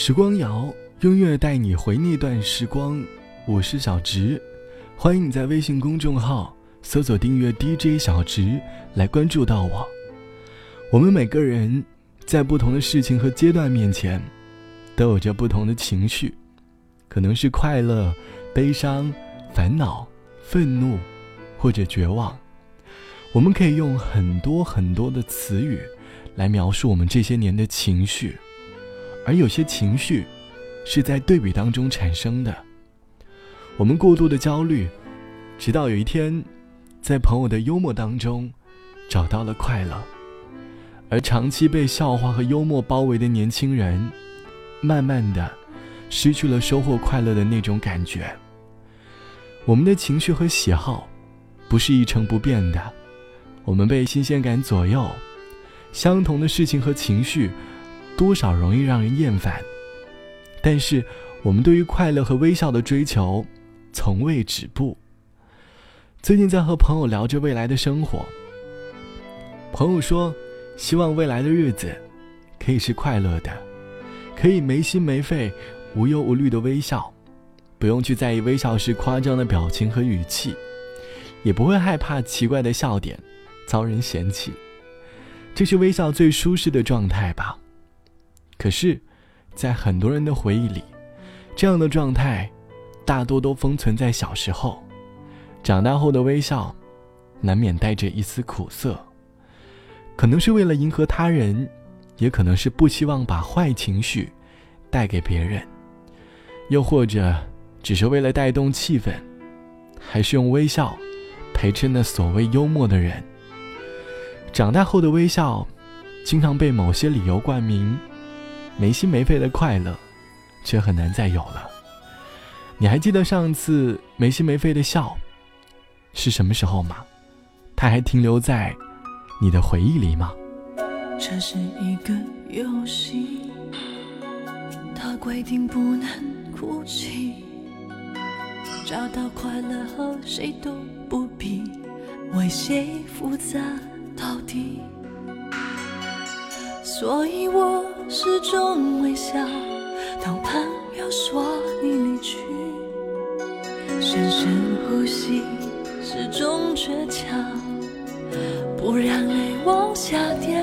时光谣，音乐带你回那段时光。我是小植，欢迎你在微信公众号搜索订阅 DJ 小植来关注到我。我们每个人在不同的事情和阶段面前，都有着不同的情绪，可能是快乐、悲伤、烦恼、愤怒，或者绝望。我们可以用很多很多的词语来描述我们这些年的情绪，而有些情绪是在对比当中产生的。我们过度的焦虑，直到有一天，在朋友的幽默当中找到了快乐。而长期被笑话和幽默包围的年轻人，慢慢的失去了收获快乐的那种感觉。我们的情绪和喜好不是一成不变的，我们被新鲜感左右，相同的事情和情绪多少容易让人厌烦。但是，我们对于快乐和微笑的追求从未止步。最近在和朋友聊着未来的生活，朋友说。希望未来的日子可以是快乐的，可以没心没肺、无忧无虑的微笑，不用去在意微笑时夸张的表情和语气，也不会害怕奇怪的笑点遭人嫌弃。这是微笑最舒适的状态吧？可是，在很多人的回忆里，这样的状态大多都封存在小时候，长大后的微笑难免带着一丝苦涩。可能是为了迎合他人，也可能是不希望把坏情绪带给别人，又或者只是为了带动气氛，还是用微笑陪衬那所谓幽默的人。长大后的微笑，经常被某些理由冠名，没心没肺的快乐，却很难再有了。你还记得上次没心没肺的笑是什么时候吗？它还停留在。你的回忆里吗？这是一个游戏，它规定不能哭泣。找到快乐后，谁都不必为谁复杂到底。所以我始终微笑，当朋友说你离去，深深呼吸，始终倔强。不让泪往下掉。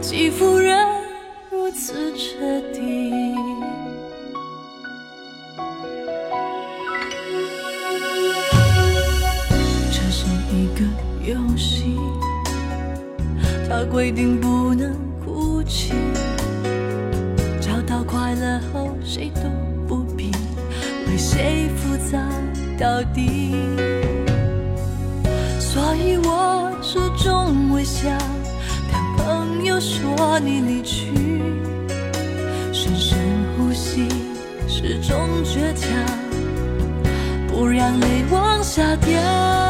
欺负人如此彻底，这是一个游戏，它规定不能哭泣。找到快乐后，谁都不必为谁复杂到底。所以我始终微笑。当朋友说你离去，深深呼吸，始终倔强，不让泪往下掉。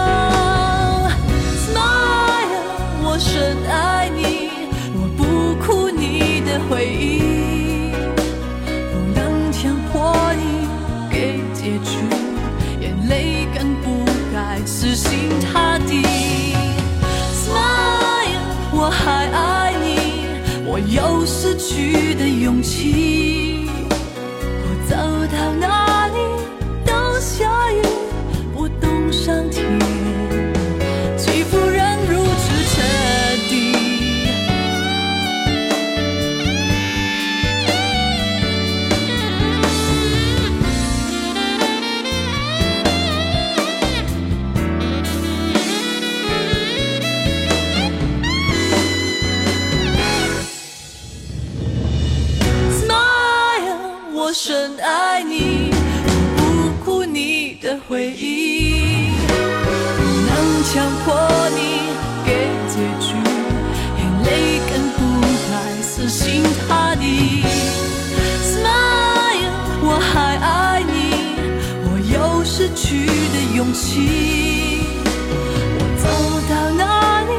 起。心塌地，Smile，我还爱你，我有失去的勇气。我走到哪里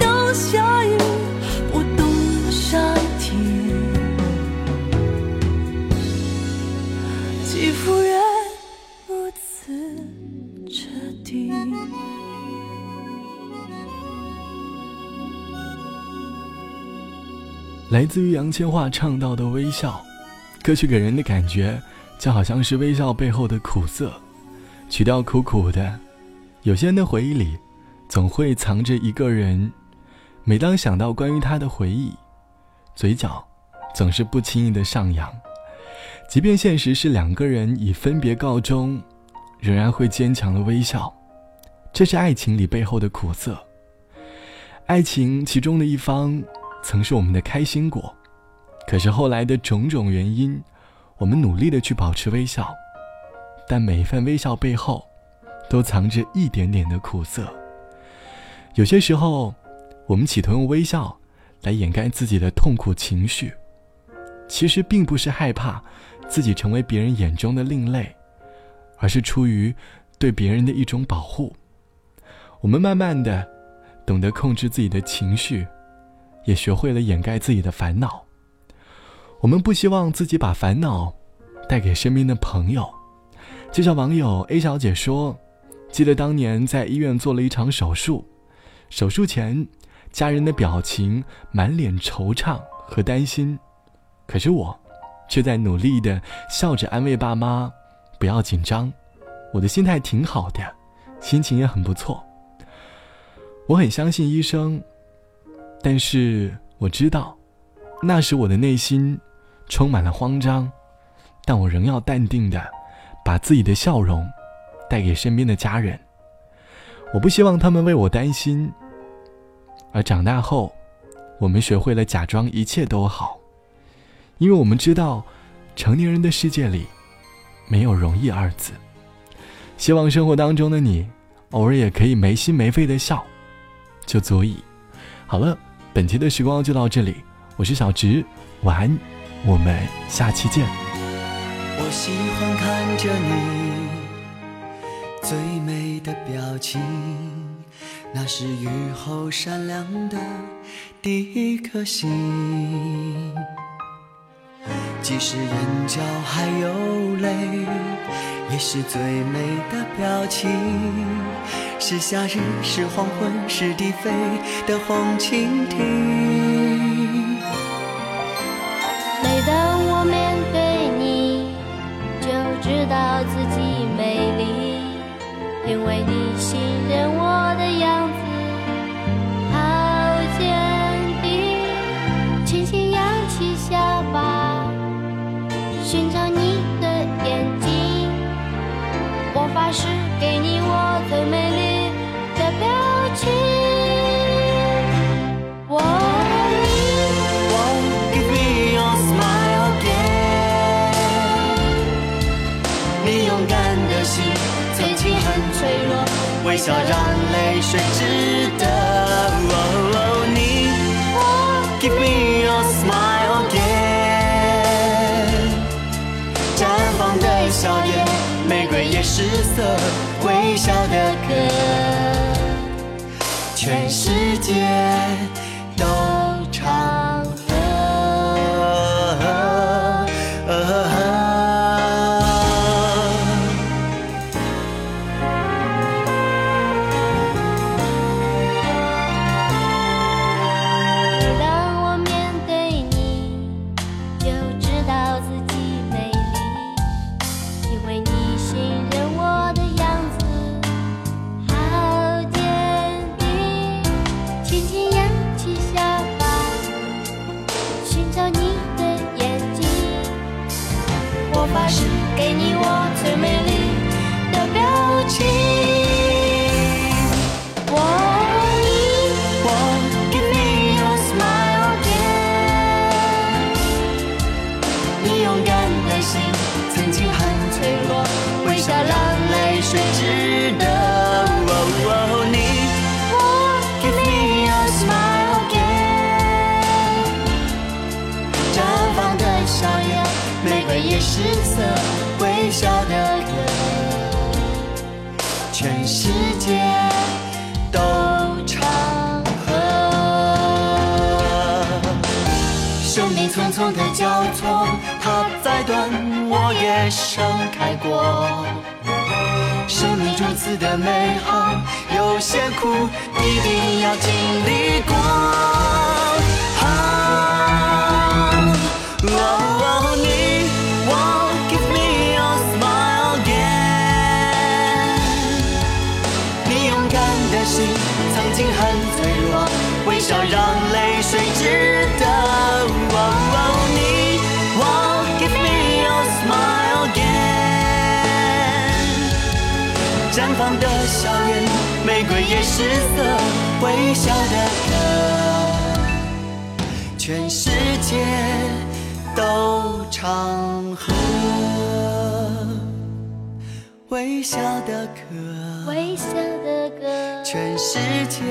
都下雨，不懂上天，人如此。来自于杨千嬅唱到的微笑，歌曲给人的感觉就好像是微笑背后的苦涩，曲调苦苦的。有些人的回忆里，总会藏着一个人，每当想到关于他的回忆，嘴角总是不轻易的上扬。即便现实是两个人以分别告终，仍然会坚强的微笑。这是爱情里背后的苦涩。爱情其中的一方。曾是我们的开心果，可是后来的种种原因，我们努力的去保持微笑，但每一份微笑背后，都藏着一点点的苦涩。有些时候，我们企图用微笑来掩盖自己的痛苦情绪，其实并不是害怕自己成为别人眼中的另类，而是出于对别人的一种保护。我们慢慢的懂得控制自己的情绪。也学会了掩盖自己的烦恼。我们不希望自己把烦恼带给身边的朋友。就像网友 A 小姐说：“记得当年在医院做了一场手术，手术前家人的表情满脸惆怅和担心，可是我却在努力的笑着安慰爸妈，不要紧张，我的心态挺好的，心情也很不错。我很相信医生。”但是我知道，那时我的内心充满了慌张，但我仍要淡定的把自己的笑容带给身边的家人。我不希望他们为我担心。而长大后，我们学会了假装一切都好，因为我们知道，成年人的世界里没有容易二字。希望生活当中的你，偶尔也可以没心没肺的笑，就足以。好了。本期的时光就到这里，我是小直，晚安，我们下期见。我喜欢看着你最美的表情，那是雨后闪亮的第一颗星。即使眼角还有泪，也是最美的表情。是夏日，是黄昏，是低飞的红蜻蜓。每当我面对你，就知道自己美丽，因为你信任我的样子好坚定。轻轻扬起下巴，寻找你微笑让泪水值得。你，Give me your smile again。绽放的笑颜，玫瑰也失色。微笑的歌，全世界都。盛开过。生命如此的美好，有些苦一定要经历绽放的笑颜，玫瑰也失色，微笑的歌，全世界都唱和。微笑的歌，微笑的歌，全世界